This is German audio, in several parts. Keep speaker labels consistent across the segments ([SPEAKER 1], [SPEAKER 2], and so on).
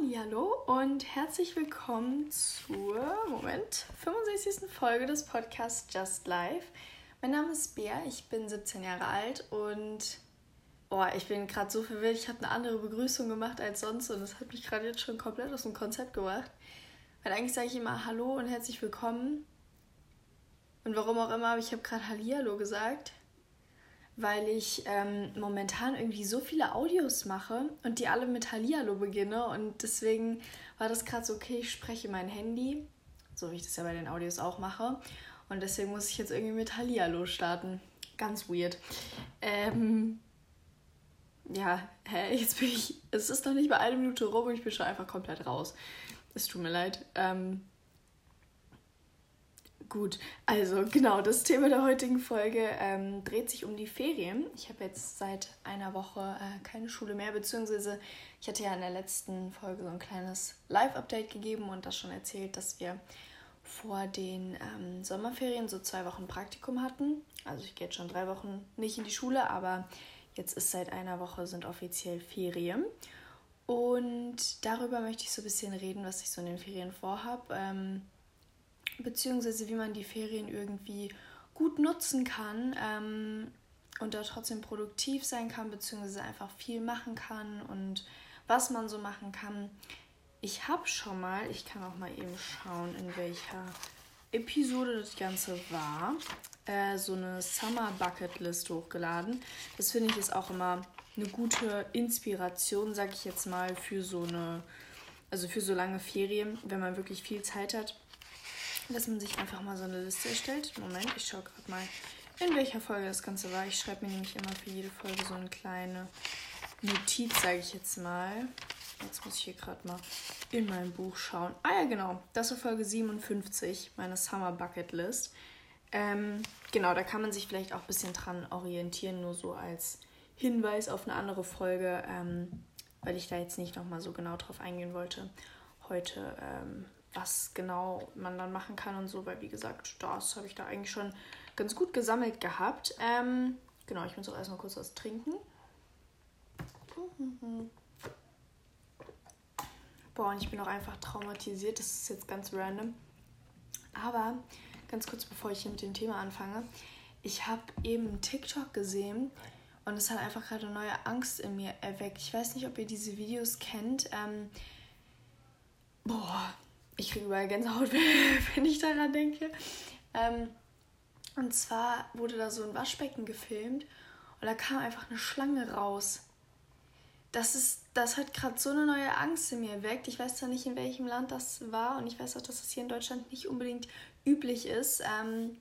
[SPEAKER 1] Hallo und herzlich willkommen zur Moment 65. Folge des Podcasts Just Life. Mein Name ist Bea, ich bin 17 Jahre alt und oh, ich bin gerade so verwirrt. Ich habe eine andere Begrüßung gemacht als sonst und das hat mich gerade jetzt schon komplett aus dem Konzept gebracht. Weil eigentlich sage ich immer Hallo und herzlich willkommen. Und warum auch immer, aber ich habe gerade Hallihallo gesagt weil ich ähm, momentan irgendwie so viele Audios mache und die alle mit Hallihallo beginne und deswegen war das gerade so, okay, ich spreche mein Handy, so wie ich das ja bei den Audios auch mache und deswegen muss ich jetzt irgendwie mit Hallihallo starten. Ganz weird. Ähm, ja, hä, jetzt bin ich, es ist noch nicht mal eine Minute rum und ich bin schon einfach komplett raus. Es tut mir leid. Ähm, Gut, also genau, das Thema der heutigen Folge ähm, dreht sich um die Ferien. Ich habe jetzt seit einer Woche äh, keine Schule mehr, beziehungsweise ich hatte ja in der letzten Folge so ein kleines Live-Update gegeben und das schon erzählt, dass wir vor den ähm, Sommerferien so zwei Wochen Praktikum hatten. Also ich gehe jetzt schon drei Wochen nicht in die Schule, aber jetzt ist seit einer Woche sind offiziell Ferien. Und darüber möchte ich so ein bisschen reden, was ich so in den Ferien vorhabe. Ähm, beziehungsweise wie man die Ferien irgendwie gut nutzen kann ähm, und da trotzdem produktiv sein kann, beziehungsweise einfach viel machen kann und was man so machen kann. Ich habe schon mal, ich kann auch mal eben schauen, in welcher Episode das Ganze war, äh, so eine Summer Bucket List hochgeladen. Das finde ich ist auch immer eine gute Inspiration, sag ich jetzt mal, für so eine, also für so lange Ferien, wenn man wirklich viel Zeit hat dass man sich einfach mal so eine Liste erstellt. Moment, ich schaue gerade mal, in welcher Folge das Ganze war. Ich schreibe mir nämlich immer für jede Folge so eine kleine Notiz, sage ich jetzt mal. Jetzt muss ich hier gerade mal in mein Buch schauen. Ah ja, genau. Das war Folge 57, meine Summer Bucket List. Ähm, genau, da kann man sich vielleicht auch ein bisschen dran orientieren, nur so als Hinweis auf eine andere Folge, ähm, weil ich da jetzt nicht nochmal so genau drauf eingehen wollte. Heute ähm, was genau man dann machen kann und so, weil wie gesagt, das habe ich da eigentlich schon ganz gut gesammelt gehabt. Ähm, genau, ich muss auch erstmal kurz was trinken. Boah, und ich bin auch einfach traumatisiert. Das ist jetzt ganz random. Aber ganz kurz bevor ich hier mit dem Thema anfange, ich habe eben TikTok gesehen und es hat einfach gerade neue Angst in mir erweckt. Ich weiß nicht, ob ihr diese Videos kennt. Ähm, boah, ich kriege überall Gänsehaut, wenn ich daran denke. Ähm, und zwar wurde da so ein Waschbecken gefilmt und da kam einfach eine Schlange raus. Das, ist, das hat gerade so eine neue Angst in mir erweckt. Ich weiß zwar nicht, in welchem Land das war und ich weiß auch, dass das hier in Deutschland nicht unbedingt üblich ist. Ähm,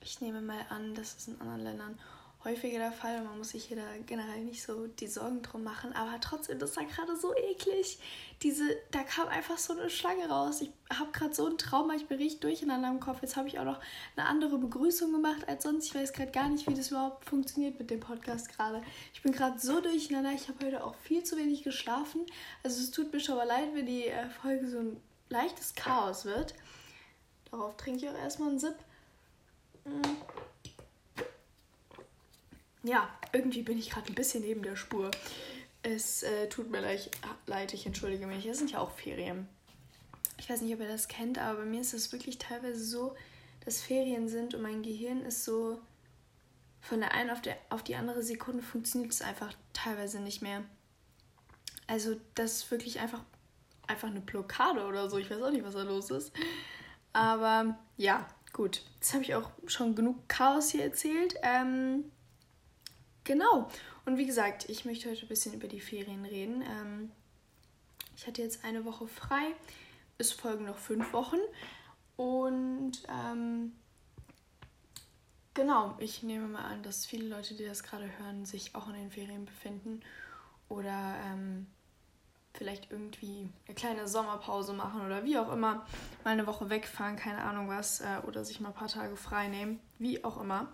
[SPEAKER 1] ich nehme mal an, dass es in anderen Ländern häufiger der Fall. Man muss sich hier da generell nicht so die Sorgen drum machen. Aber trotzdem, das war gerade so eklig. Diese, da kam einfach so eine Schlange raus. Ich habe gerade so ein Trauma, ich bin richtig durcheinander im Kopf. Jetzt habe ich auch noch eine andere Begrüßung gemacht als sonst. Ich weiß gerade gar nicht, wie das überhaupt funktioniert mit dem Podcast gerade. Ich bin gerade so durcheinander. Ich habe heute auch viel zu wenig geschlafen. Also es tut mir schon mal leid, wenn die äh, Folge so ein leichtes Chaos wird. Darauf trinke ich auch erstmal einen Sip. Mm ja, irgendwie bin ich gerade ein bisschen neben der Spur. Es äh, tut mir leid, ich entschuldige mich. Es sind ja auch Ferien. Ich weiß nicht, ob ihr das kennt, aber bei mir ist es wirklich teilweise so, dass Ferien sind und mein Gehirn ist so von der einen auf, der, auf die andere Sekunde funktioniert es einfach teilweise nicht mehr. Also das ist wirklich einfach, einfach eine Blockade oder so. Ich weiß auch nicht, was da los ist. Aber ja, gut. Jetzt habe ich auch schon genug Chaos hier erzählt. Ähm, Genau. Und wie gesagt, ich möchte heute ein bisschen über die Ferien reden. Ähm, ich hatte jetzt eine Woche frei. Es folgen noch fünf Wochen. Und ähm, genau, ich nehme mal an, dass viele Leute, die das gerade hören, sich auch in den Ferien befinden. Oder ähm, vielleicht irgendwie eine kleine Sommerpause machen oder wie auch immer. Mal eine Woche wegfahren, keine Ahnung was. Äh, oder sich mal ein paar Tage frei nehmen. Wie auch immer.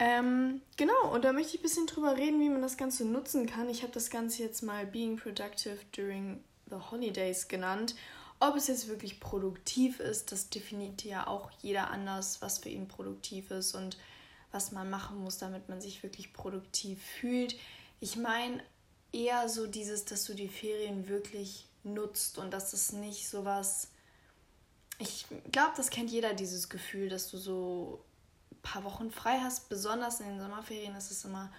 [SPEAKER 1] Ähm, genau, und da möchte ich ein bisschen drüber reden, wie man das Ganze nutzen kann. Ich habe das Ganze jetzt mal Being Productive During the Holidays genannt. Ob es jetzt wirklich produktiv ist, das definiert ja auch jeder anders, was für ihn produktiv ist und was man machen muss, damit man sich wirklich produktiv fühlt. Ich meine eher so dieses, dass du die Ferien wirklich nutzt und dass es nicht so was. Ich glaube, das kennt jeder, dieses Gefühl, dass du so paar Wochen frei hast. Besonders in den Sommerferien ist es immer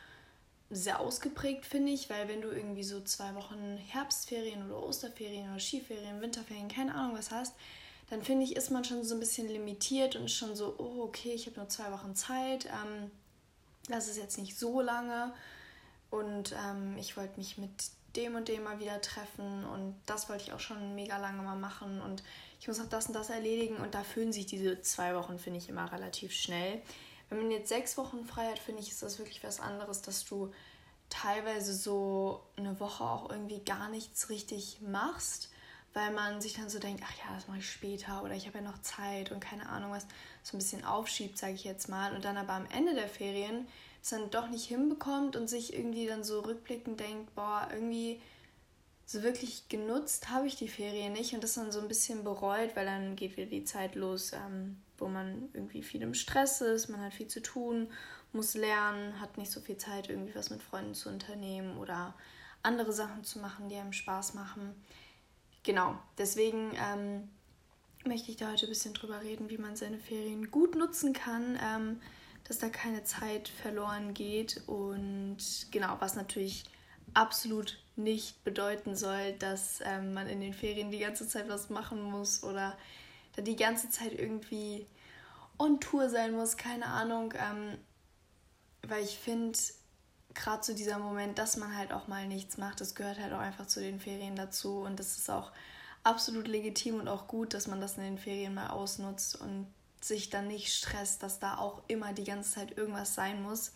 [SPEAKER 1] sehr ausgeprägt, finde ich, weil wenn du irgendwie so zwei Wochen Herbstferien oder Osterferien oder Skiferien, Winterferien, keine Ahnung was hast, dann finde ich, ist man schon so ein bisschen limitiert und schon so, oh, okay, ich habe nur zwei Wochen Zeit. Ähm, das ist jetzt nicht so lange. Und ähm, ich wollte mich mit dem und dem mal wieder treffen und das wollte ich auch schon mega lange mal machen und ich muss auch das und das erledigen und da füllen sich diese zwei Wochen, finde ich, immer relativ schnell. Wenn man jetzt sechs Wochen frei hat, finde ich, ist das wirklich was anderes, dass du teilweise so eine Woche auch irgendwie gar nichts richtig machst, weil man sich dann so denkt, ach ja, das mache ich später oder ich habe ja noch Zeit und keine Ahnung was, so ein bisschen aufschiebt, sage ich jetzt mal. Und dann aber am Ende der Ferien es dann doch nicht hinbekommt und sich irgendwie dann so rückblickend denkt, boah, irgendwie so wirklich genutzt habe ich die Ferien nicht und das dann so ein bisschen bereut, weil dann geht wieder die Zeit los, ähm, wo man irgendwie viel im Stress ist, man hat viel zu tun, muss lernen, hat nicht so viel Zeit, irgendwie was mit Freunden zu unternehmen oder andere Sachen zu machen, die einem Spaß machen. Genau, deswegen ähm, möchte ich da heute ein bisschen drüber reden, wie man seine Ferien gut nutzen kann. Ähm, dass da keine Zeit verloren geht und genau, was natürlich absolut nicht bedeuten soll, dass ähm, man in den Ferien die ganze Zeit was machen muss oder da die ganze Zeit irgendwie on Tour sein muss, keine Ahnung, ähm, weil ich finde, gerade zu dieser Moment, dass man halt auch mal nichts macht, das gehört halt auch einfach zu den Ferien dazu und das ist auch absolut legitim und auch gut, dass man das in den Ferien mal ausnutzt und sich dann nicht stresst, dass da auch immer die ganze Zeit irgendwas sein muss.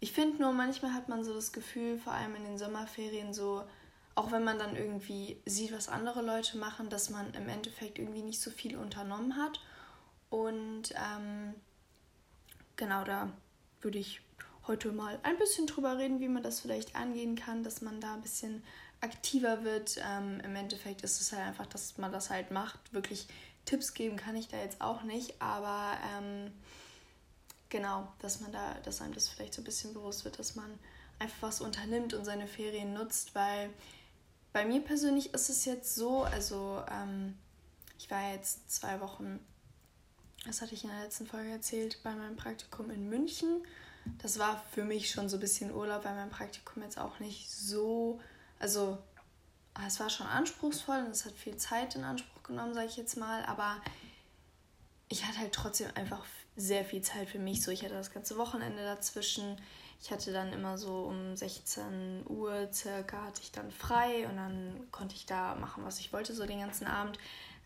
[SPEAKER 1] Ich finde nur, manchmal hat man so das Gefühl, vor allem in den Sommerferien, so, auch wenn man dann irgendwie sieht, was andere Leute machen, dass man im Endeffekt irgendwie nicht so viel unternommen hat. Und ähm, genau da würde ich heute mal ein bisschen drüber reden, wie man das vielleicht angehen kann, dass man da ein bisschen aktiver wird. Ähm, Im Endeffekt ist es halt einfach, dass man das halt macht, wirklich Tipps geben kann ich da jetzt auch nicht, aber ähm, genau, dass man da, dass einem das vielleicht so ein bisschen bewusst wird, dass man einfach was unternimmt und seine Ferien nutzt, weil bei mir persönlich ist es jetzt so, also ähm, ich war jetzt zwei Wochen, das hatte ich in der letzten Folge erzählt, bei meinem Praktikum in München. Das war für mich schon so ein bisschen Urlaub, weil mein Praktikum jetzt auch nicht so, also Ah, es war schon anspruchsvoll und es hat viel Zeit in Anspruch genommen, sage ich jetzt mal, aber ich hatte halt trotzdem einfach sehr viel Zeit für mich. So, ich hatte das ganze Wochenende dazwischen. Ich hatte dann immer so um 16 Uhr circa hatte ich dann frei und dann konnte ich da machen, was ich wollte, so den ganzen Abend.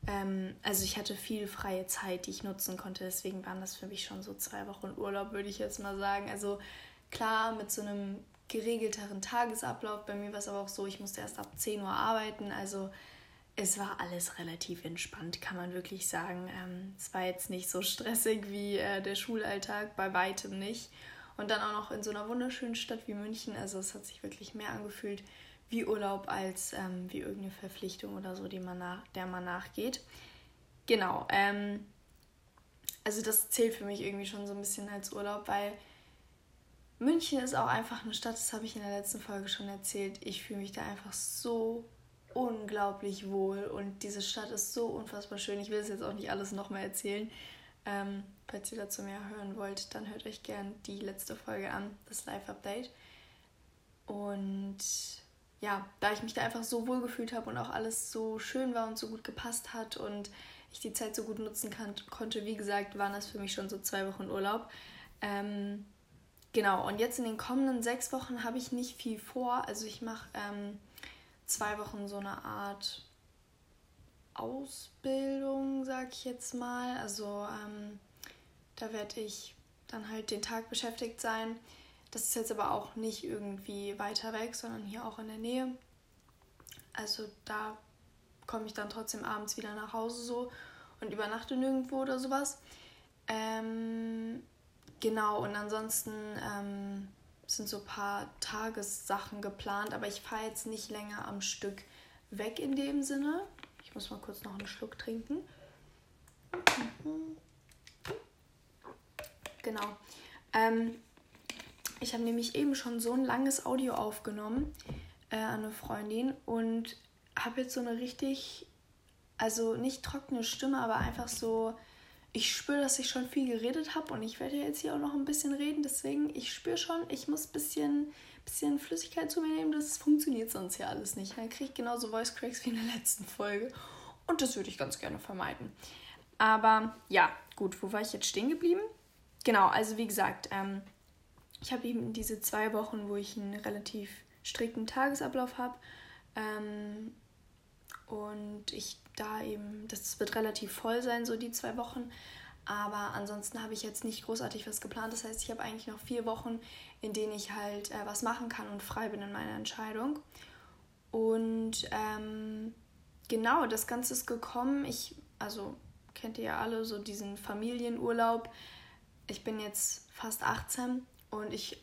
[SPEAKER 1] Ähm, also ich hatte viel freie Zeit, die ich nutzen konnte. Deswegen waren das für mich schon so zwei Wochen Urlaub, würde ich jetzt mal sagen. Also klar, mit so einem geregelteren Tagesablauf. Bei mir war es aber auch so, ich musste erst ab 10 Uhr arbeiten. Also es war alles relativ entspannt, kann man wirklich sagen. Ähm, es war jetzt nicht so stressig wie äh, der Schulalltag, bei weitem nicht. Und dann auch noch in so einer wunderschönen Stadt wie München. Also es hat sich wirklich mehr angefühlt wie Urlaub als ähm, wie irgendeine Verpflichtung oder so, man nach, der man nachgeht. Genau. Ähm, also das zählt für mich irgendwie schon so ein bisschen als Urlaub, weil München ist auch einfach eine Stadt, das habe ich in der letzten Folge schon erzählt. Ich fühle mich da einfach so unglaublich wohl und diese Stadt ist so unfassbar schön. Ich will es jetzt auch nicht alles nochmal erzählen. Ähm, falls ihr dazu mehr hören wollt, dann hört euch gern die letzte Folge an, das Live-Update. Und ja, da ich mich da einfach so wohl gefühlt habe und auch alles so schön war und so gut gepasst hat und ich die Zeit so gut nutzen kann, konnte, wie gesagt, waren das für mich schon so zwei Wochen Urlaub. Ähm, Genau, und jetzt in den kommenden sechs Wochen habe ich nicht viel vor. Also ich mache ähm, zwei Wochen so eine Art Ausbildung, sag ich jetzt mal. Also ähm, da werde ich dann halt den Tag beschäftigt sein. Das ist jetzt aber auch nicht irgendwie weiter weg, sondern hier auch in der Nähe. Also da komme ich dann trotzdem abends wieder nach Hause so und übernachte nirgendwo oder sowas. Ähm, Genau, und ansonsten ähm, sind so ein paar Tagessachen geplant, aber ich fahre jetzt nicht länger am Stück weg in dem Sinne. Ich muss mal kurz noch einen Schluck trinken. Genau. Ähm, ich habe nämlich eben schon so ein langes Audio aufgenommen äh, an eine Freundin und habe jetzt so eine richtig, also nicht trockene Stimme, aber einfach so, ich spüre, dass ich schon viel geredet habe und ich werde jetzt hier auch noch ein bisschen reden. Deswegen, ich spüre schon, ich muss ein bisschen, bisschen Flüssigkeit zu mir nehmen. Das funktioniert sonst ja alles nicht. Dann kriege ich genauso Voice Cracks wie in der letzten Folge. Und das würde ich ganz gerne vermeiden. Aber ja, gut, wo war ich jetzt stehen geblieben? Genau, also wie gesagt, ähm, ich habe eben diese zwei Wochen, wo ich einen relativ strikten Tagesablauf habe. Ähm, und ich da eben, das wird relativ voll sein, so die zwei Wochen. Aber ansonsten habe ich jetzt nicht großartig was geplant. Das heißt, ich habe eigentlich noch vier Wochen, in denen ich halt äh, was machen kann und frei bin in meiner Entscheidung. Und ähm, genau, das Ganze ist gekommen. Ich, also kennt ihr ja alle so diesen Familienurlaub. Ich bin jetzt fast 18 und ich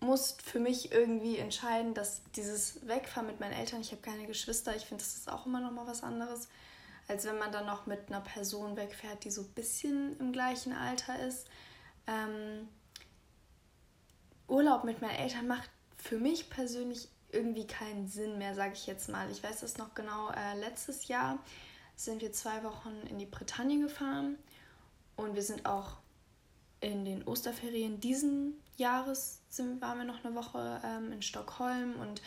[SPEAKER 1] muss für mich irgendwie entscheiden, dass dieses Wegfahren mit meinen Eltern, ich habe keine Geschwister, ich finde, das ist auch immer noch mal was anderes, als wenn man dann noch mit einer Person wegfährt, die so ein bisschen im gleichen Alter ist. Ähm, Urlaub mit meinen Eltern macht für mich persönlich irgendwie keinen Sinn mehr, sage ich jetzt mal. Ich weiß das noch genau, äh, letztes Jahr sind wir zwei Wochen in die Bretagne gefahren und wir sind auch in den Osterferien diesen Jahres sind, waren wir noch eine Woche ähm, in Stockholm und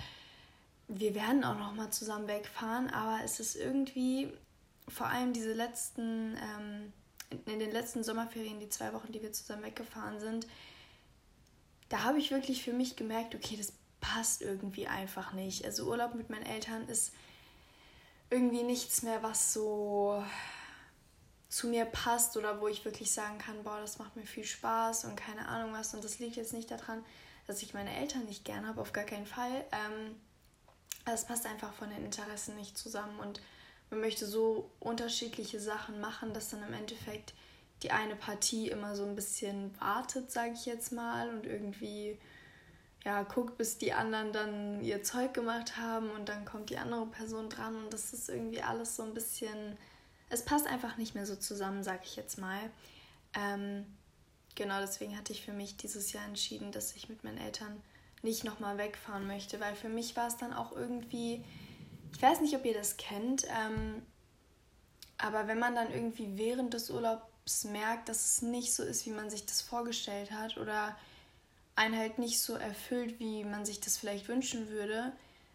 [SPEAKER 1] wir werden auch noch mal zusammen wegfahren, aber es ist irgendwie vor allem diese letzten ähm, in den letzten Sommerferien, die zwei Wochen, die wir zusammen weggefahren sind, da habe ich wirklich für mich gemerkt, okay, das passt irgendwie einfach nicht. Also Urlaub mit meinen Eltern ist irgendwie nichts mehr, was so zu mir passt oder wo ich wirklich sagen kann, boah, das macht mir viel Spaß und keine Ahnung was. Und das liegt jetzt nicht daran, dass ich meine Eltern nicht gern habe, auf gar keinen Fall. Ähm, es passt einfach von den Interessen nicht zusammen und man möchte so unterschiedliche Sachen machen, dass dann im Endeffekt die eine Partie immer so ein bisschen wartet, sage ich jetzt mal, und irgendwie ja guckt, bis die anderen dann ihr Zeug gemacht haben und dann kommt die andere Person dran und das ist irgendwie alles so ein bisschen es passt einfach nicht mehr so zusammen, sag ich jetzt mal. Ähm, genau deswegen hatte ich für mich dieses Jahr entschieden, dass ich mit meinen Eltern nicht nochmal wegfahren möchte, weil für mich war es dann auch irgendwie, ich weiß nicht, ob ihr das kennt, ähm, aber wenn man dann irgendwie während des Urlaubs merkt, dass es nicht so ist, wie man sich das vorgestellt hat oder einen halt nicht so erfüllt, wie man sich das vielleicht wünschen würde,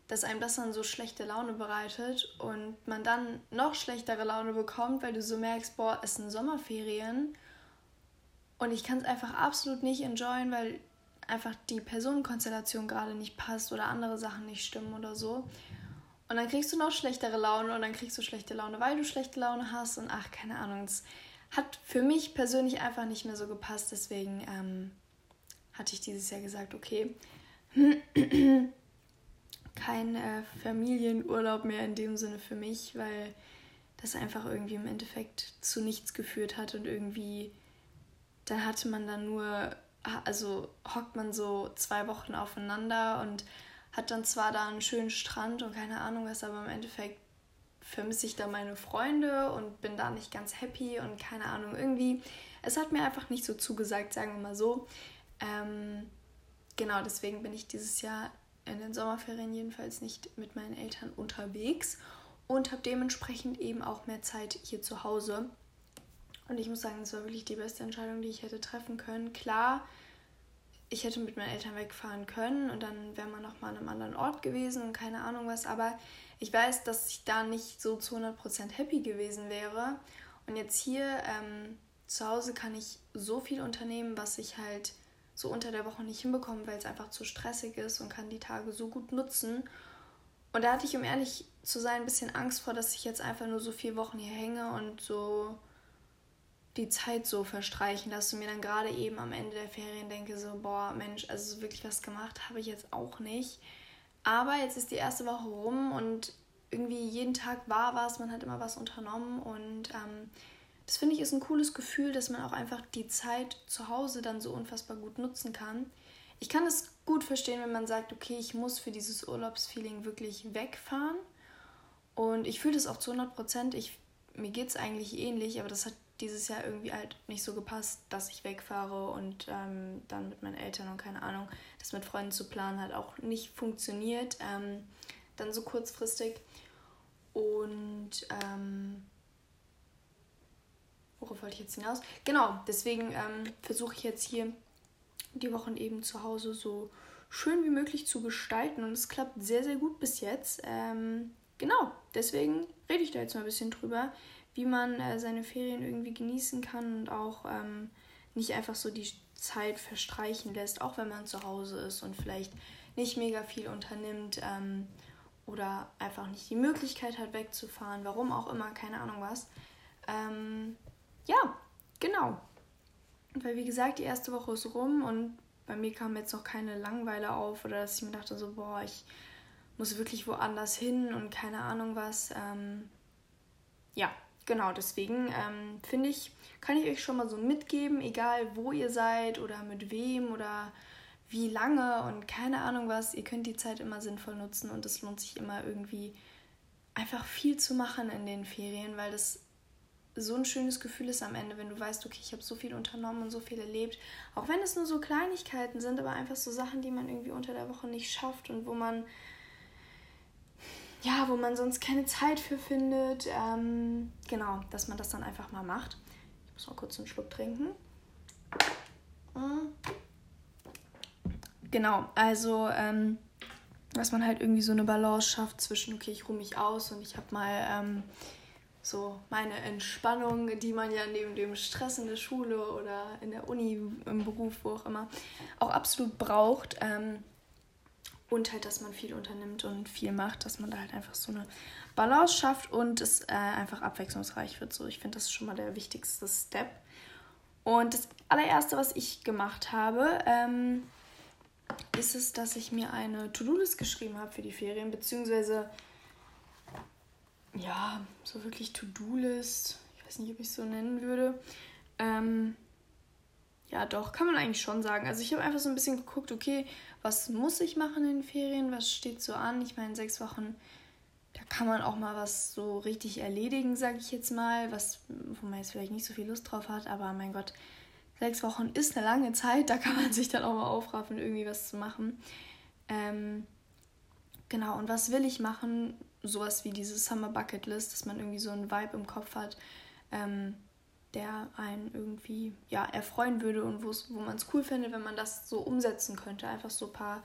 [SPEAKER 1] dass einem das dann so schlechte Laune bereitet und man dann noch schlechtere Laune bekommt, weil du so merkst, boah, es sind Sommerferien und ich kann es einfach absolut nicht enjoyen, weil einfach die Personenkonstellation gerade nicht passt oder andere Sachen nicht stimmen oder so. Und dann kriegst du noch schlechtere Laune und dann kriegst du schlechte Laune, weil du schlechte Laune hast und ach, keine Ahnung. Es hat für mich persönlich einfach nicht mehr so gepasst. Deswegen ähm, hatte ich dieses Jahr gesagt, okay, kein äh, Familienurlaub mehr in dem Sinne für mich, weil das einfach irgendwie im Endeffekt zu nichts geführt hat und irgendwie dann hatte man dann nur, also hockt man so zwei Wochen aufeinander und hat dann zwar da einen schönen Strand und keine Ahnung was, aber im Endeffekt vermisse ich da meine Freunde und bin da nicht ganz happy und keine Ahnung, irgendwie, es hat mir einfach nicht so zugesagt, sagen wir mal so. Ähm, genau, deswegen bin ich dieses Jahr in den Sommerferien jedenfalls nicht mit meinen Eltern unterwegs und habe dementsprechend eben auch mehr Zeit hier zu Hause. Und ich muss sagen, es war wirklich die beste Entscheidung, die ich hätte treffen können. Klar, ich hätte mit meinen Eltern wegfahren können und dann wäre man noch mal an einem anderen Ort gewesen und keine Ahnung was. Aber ich weiß, dass ich da nicht so zu 100% happy gewesen wäre. Und jetzt hier ähm, zu Hause kann ich so viel unternehmen, was ich halt so unter der Woche nicht hinbekommen, weil es einfach zu stressig ist und kann die Tage so gut nutzen. Und da hatte ich, um ehrlich zu sein, ein bisschen Angst vor, dass ich jetzt einfach nur so vier Wochen hier hänge und so die Zeit so verstreichen lasse und mir dann gerade eben am Ende der Ferien denke, so, boah, Mensch, also wirklich was gemacht habe ich jetzt auch nicht. Aber jetzt ist die erste Woche rum und irgendwie jeden Tag war was, man hat immer was unternommen und ähm, das finde ich ist ein cooles Gefühl, dass man auch einfach die Zeit zu Hause dann so unfassbar gut nutzen kann. Ich kann es gut verstehen, wenn man sagt, okay, ich muss für dieses Urlaubsfeeling wirklich wegfahren. Und ich fühle das auch zu 100 Prozent. Mir geht es eigentlich ähnlich, aber das hat dieses Jahr irgendwie halt nicht so gepasst, dass ich wegfahre und ähm, dann mit meinen Eltern und keine Ahnung, das mit Freunden zu planen hat auch nicht funktioniert. Ähm, dann so kurzfristig. Und ähm, worauf wollte ich jetzt hinaus? Genau, deswegen ähm, versuche ich jetzt hier die Wochen eben zu Hause so schön wie möglich zu gestalten und es klappt sehr, sehr gut bis jetzt. Ähm, genau, deswegen rede ich da jetzt mal ein bisschen drüber, wie man äh, seine Ferien irgendwie genießen kann und auch ähm, nicht einfach so die Zeit verstreichen lässt, auch wenn man zu Hause ist und vielleicht nicht mega viel unternimmt ähm, oder einfach nicht die Möglichkeit hat, wegzufahren, warum auch immer, keine Ahnung was. Ähm, ja, genau. Weil wie gesagt, die erste Woche ist rum und bei mir kam jetzt noch keine Langeweile auf oder dass ich mir dachte so, boah, ich muss wirklich woanders hin und keine Ahnung was. Ähm, ja, genau, deswegen ähm, finde ich, kann ich euch schon mal so mitgeben, egal wo ihr seid oder mit wem oder wie lange und keine Ahnung was, ihr könnt die Zeit immer sinnvoll nutzen und es lohnt sich immer irgendwie einfach viel zu machen in den Ferien, weil das so ein schönes Gefühl ist am Ende, wenn du weißt, okay, ich habe so viel unternommen und so viel erlebt. Auch wenn es nur so Kleinigkeiten sind, aber einfach so Sachen, die man irgendwie unter der Woche nicht schafft und wo man, ja, wo man sonst keine Zeit für findet. Ähm, genau, dass man das dann einfach mal macht. Ich muss mal kurz einen Schluck trinken. Mhm. Genau, also, ähm, dass man halt irgendwie so eine Balance schafft zwischen, okay, ich ruhe mich aus und ich habe mal. Ähm, so meine Entspannung, die man ja neben dem Stress in der Schule oder in der Uni, im Beruf, wo auch immer, auch absolut braucht. Ähm, und halt, dass man viel unternimmt und viel macht, dass man da halt einfach so eine Balance schafft und es äh, einfach abwechslungsreich wird. So, ich finde, das ist schon mal der wichtigste Step. Und das allererste, was ich gemacht habe, ähm, ist es, dass ich mir eine To-Do-List geschrieben habe für die Ferien, beziehungsweise ja, so wirklich To-Do-List. Ich weiß nicht, ob ich es so nennen würde. Ähm, ja, doch, kann man eigentlich schon sagen. Also ich habe einfach so ein bisschen geguckt, okay, was muss ich machen in den Ferien, was steht so an? Ich meine, sechs Wochen, da kann man auch mal was so richtig erledigen, sage ich jetzt mal, was, wo man jetzt vielleicht nicht so viel Lust drauf hat, aber mein Gott, sechs Wochen ist eine lange Zeit, da kann man sich dann auch mal aufraffen, irgendwie was zu machen. Ähm, genau, und was will ich machen? sowas wie diese Summer Bucket List, dass man irgendwie so einen Vibe im Kopf hat, ähm, der einen irgendwie ja, erfreuen würde und wo man es cool findet, wenn man das so umsetzen könnte. Einfach so ein paar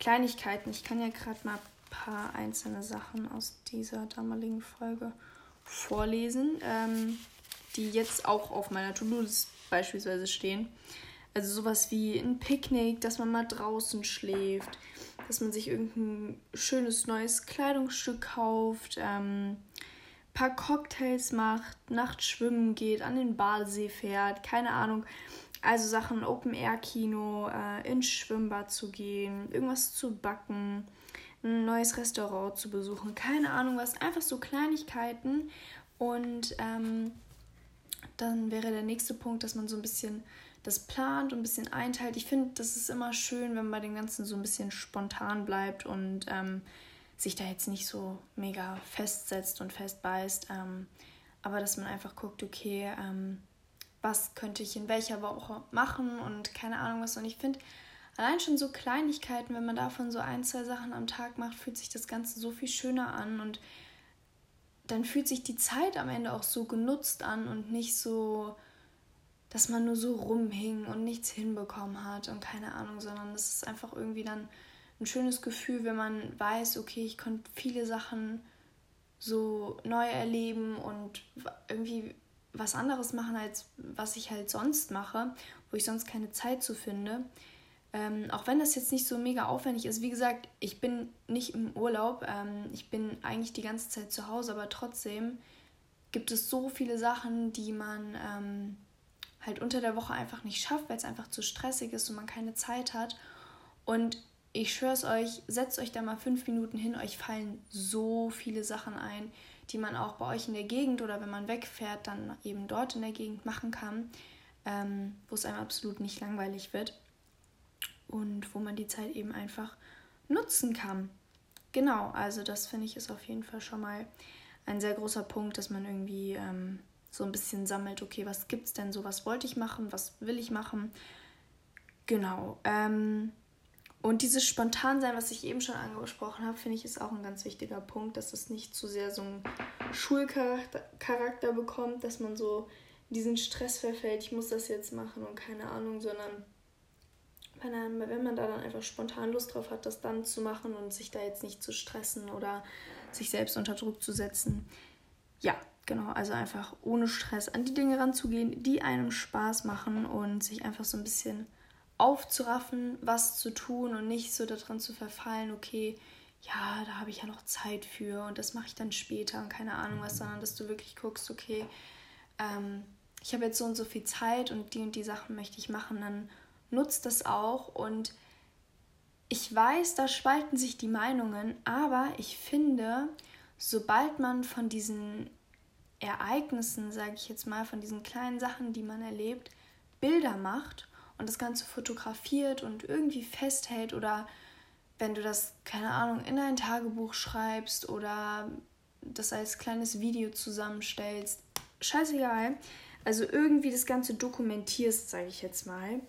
[SPEAKER 1] Kleinigkeiten. Ich kann ja gerade mal ein paar einzelne Sachen aus dieser damaligen Folge vorlesen, ähm, die jetzt auch auf meiner To-Do-List beispielsweise stehen. Also sowas wie ein Picknick, dass man mal draußen schläft, dass man sich irgendein schönes neues Kleidungsstück kauft, ähm, paar Cocktails macht, nachts schwimmen geht, an den Badesee fährt, keine Ahnung. Also Sachen Open-Air-Kino, äh, ins Schwimmbad zu gehen, irgendwas zu backen, ein neues Restaurant zu besuchen, keine Ahnung was. Einfach so Kleinigkeiten. Und ähm, dann wäre der nächste Punkt, dass man so ein bisschen das plant und ein bisschen einteilt. Ich finde, das ist immer schön, wenn man bei den Ganzen so ein bisschen spontan bleibt und ähm, sich da jetzt nicht so mega festsetzt und festbeißt. Ähm, aber dass man einfach guckt, okay, ähm, was könnte ich in welcher Woche machen und keine Ahnung was. Und ich finde, allein schon so Kleinigkeiten, wenn man davon so ein, zwei Sachen am Tag macht, fühlt sich das Ganze so viel schöner an und dann fühlt sich die Zeit am Ende auch so genutzt an und nicht so dass man nur so rumhing und nichts hinbekommen hat und keine Ahnung, sondern es ist einfach irgendwie dann ein schönes Gefühl, wenn man weiß, okay, ich konnte viele Sachen so neu erleben und irgendwie was anderes machen, als was ich halt sonst mache, wo ich sonst keine Zeit zu finde. Ähm, auch wenn das jetzt nicht so mega aufwendig ist. Wie gesagt, ich bin nicht im Urlaub, ähm, ich bin eigentlich die ganze Zeit zu Hause, aber trotzdem gibt es so viele Sachen, die man ähm, halt unter der Woche einfach nicht schafft, weil es einfach zu stressig ist und man keine Zeit hat. Und ich schwöre es euch, setzt euch da mal fünf Minuten hin, euch fallen so viele Sachen ein, die man auch bei euch in der Gegend oder wenn man wegfährt, dann eben dort in der Gegend machen kann, ähm, wo es einem absolut nicht langweilig wird und wo man die Zeit eben einfach nutzen kann. Genau, also das finde ich ist auf jeden Fall schon mal ein sehr großer Punkt, dass man irgendwie ähm, so ein bisschen sammelt, okay, was gibt's denn so, was wollte ich machen, was will ich machen. Genau. Ähm, Und dieses Spontansein, was ich eben schon angesprochen habe, finde ich, ist auch ein ganz wichtiger Punkt, dass es nicht zu sehr so einen Schulcharakter bekommt, dass man so diesen Stress verfällt, ich muss das jetzt machen und keine Ahnung, sondern wenn man da dann einfach spontan Lust drauf hat, das dann zu machen und sich da jetzt nicht zu stressen oder sich selbst unter Druck zu setzen. Ja, genau, also einfach ohne Stress an die Dinge ranzugehen, die einem Spaß machen und sich einfach so ein bisschen aufzuraffen, was zu tun und nicht so daran zu verfallen, okay, ja, da habe ich ja noch Zeit für und das mache ich dann später und keine Ahnung was, sondern dass du wirklich guckst, okay, ähm, ich habe jetzt so und so viel Zeit und die und die Sachen möchte ich machen, dann nutzt das auch und ich weiß, da spalten sich die Meinungen, aber ich finde, sobald man von diesen Ereignissen, sage ich jetzt mal, von diesen kleinen Sachen, die man erlebt, Bilder macht und das Ganze fotografiert und irgendwie festhält oder wenn du das, keine Ahnung, in ein Tagebuch schreibst oder das als kleines Video zusammenstellst, scheißegal, also irgendwie das Ganze dokumentierst, sage ich jetzt mal,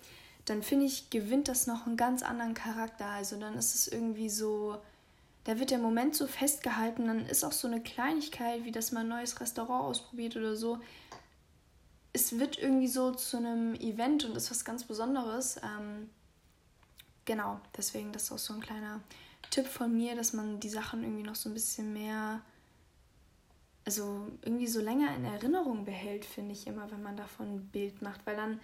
[SPEAKER 1] dann finde ich, gewinnt das noch einen ganz anderen Charakter. Also dann ist es irgendwie so, da wird der Moment so festgehalten, dann ist auch so eine Kleinigkeit, wie dass man ein neues Restaurant ausprobiert oder so. Es wird irgendwie so zu einem Event und ist was ganz Besonderes. Ähm, genau, deswegen das ist auch so ein kleiner Tipp von mir, dass man die Sachen irgendwie noch so ein bisschen mehr, also irgendwie so länger in Erinnerung behält, finde ich immer, wenn man davon ein Bild macht, weil dann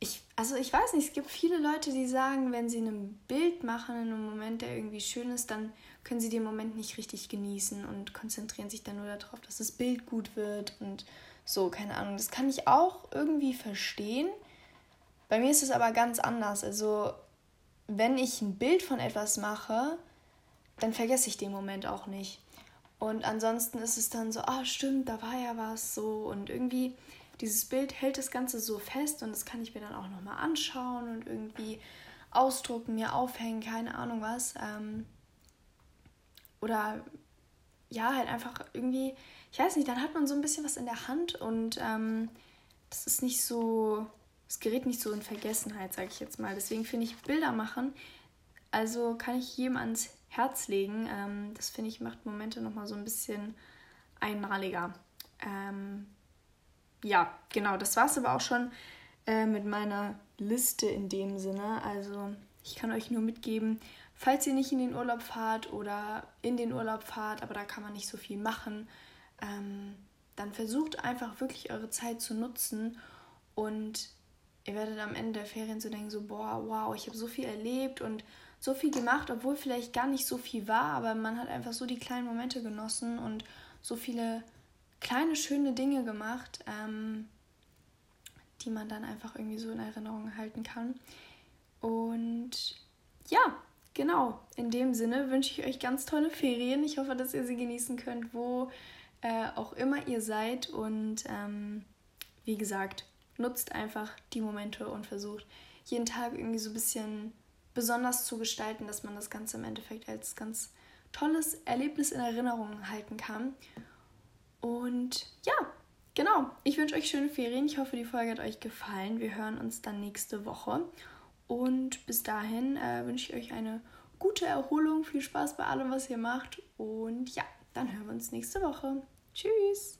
[SPEAKER 1] ich, also ich weiß nicht, es gibt viele Leute, die sagen, wenn sie ein Bild machen in einem Moment, der irgendwie schön ist, dann können sie den Moment nicht richtig genießen und konzentrieren sich dann nur darauf, dass das Bild gut wird und so, keine Ahnung. Das kann ich auch irgendwie verstehen. Bei mir ist es aber ganz anders. Also, wenn ich ein Bild von etwas mache, dann vergesse ich den Moment auch nicht. Und ansonsten ist es dann so, ah, stimmt, da war ja was so und irgendwie dieses Bild hält das Ganze so fest und das kann ich mir dann auch nochmal anschauen und irgendwie ausdrucken, mir aufhängen, keine Ahnung was. Ähm, oder ja, halt einfach irgendwie, ich weiß nicht, dann hat man so ein bisschen was in der Hand und ähm, das ist nicht so, es gerät nicht so in Vergessenheit, sage ich jetzt mal. Deswegen finde ich Bilder machen, also kann ich jedem ans Herz legen. Ähm, das finde ich macht Momente nochmal so ein bisschen einmaliger. Ähm, ja, genau, das war es aber auch schon äh, mit meiner Liste in dem Sinne. Also ich kann euch nur mitgeben, falls ihr nicht in den Urlaub fahrt oder in den Urlaub fahrt, aber da kann man nicht so viel machen, ähm, dann versucht einfach wirklich eure Zeit zu nutzen und ihr werdet am Ende der Ferien so denken, so, boah, wow, ich habe so viel erlebt und so viel gemacht, obwohl vielleicht gar nicht so viel war, aber man hat einfach so die kleinen Momente genossen und so viele kleine, schöne Dinge gemacht, ähm, die man dann einfach irgendwie so in Erinnerung halten kann. Und ja, genau, in dem Sinne wünsche ich euch ganz tolle Ferien. Ich hoffe, dass ihr sie genießen könnt, wo äh, auch immer ihr seid. Und ähm, wie gesagt, nutzt einfach die Momente und versucht jeden Tag irgendwie so ein bisschen besonders zu gestalten, dass man das Ganze im Endeffekt als ganz tolles Erlebnis in Erinnerung halten kann. Und ja, genau. Ich wünsche euch schöne Ferien. Ich hoffe, die Folge hat euch gefallen. Wir hören uns dann nächste Woche. Und bis dahin äh, wünsche ich euch eine gute Erholung, viel Spaß bei allem, was ihr macht. Und ja, dann hören wir uns nächste Woche. Tschüss!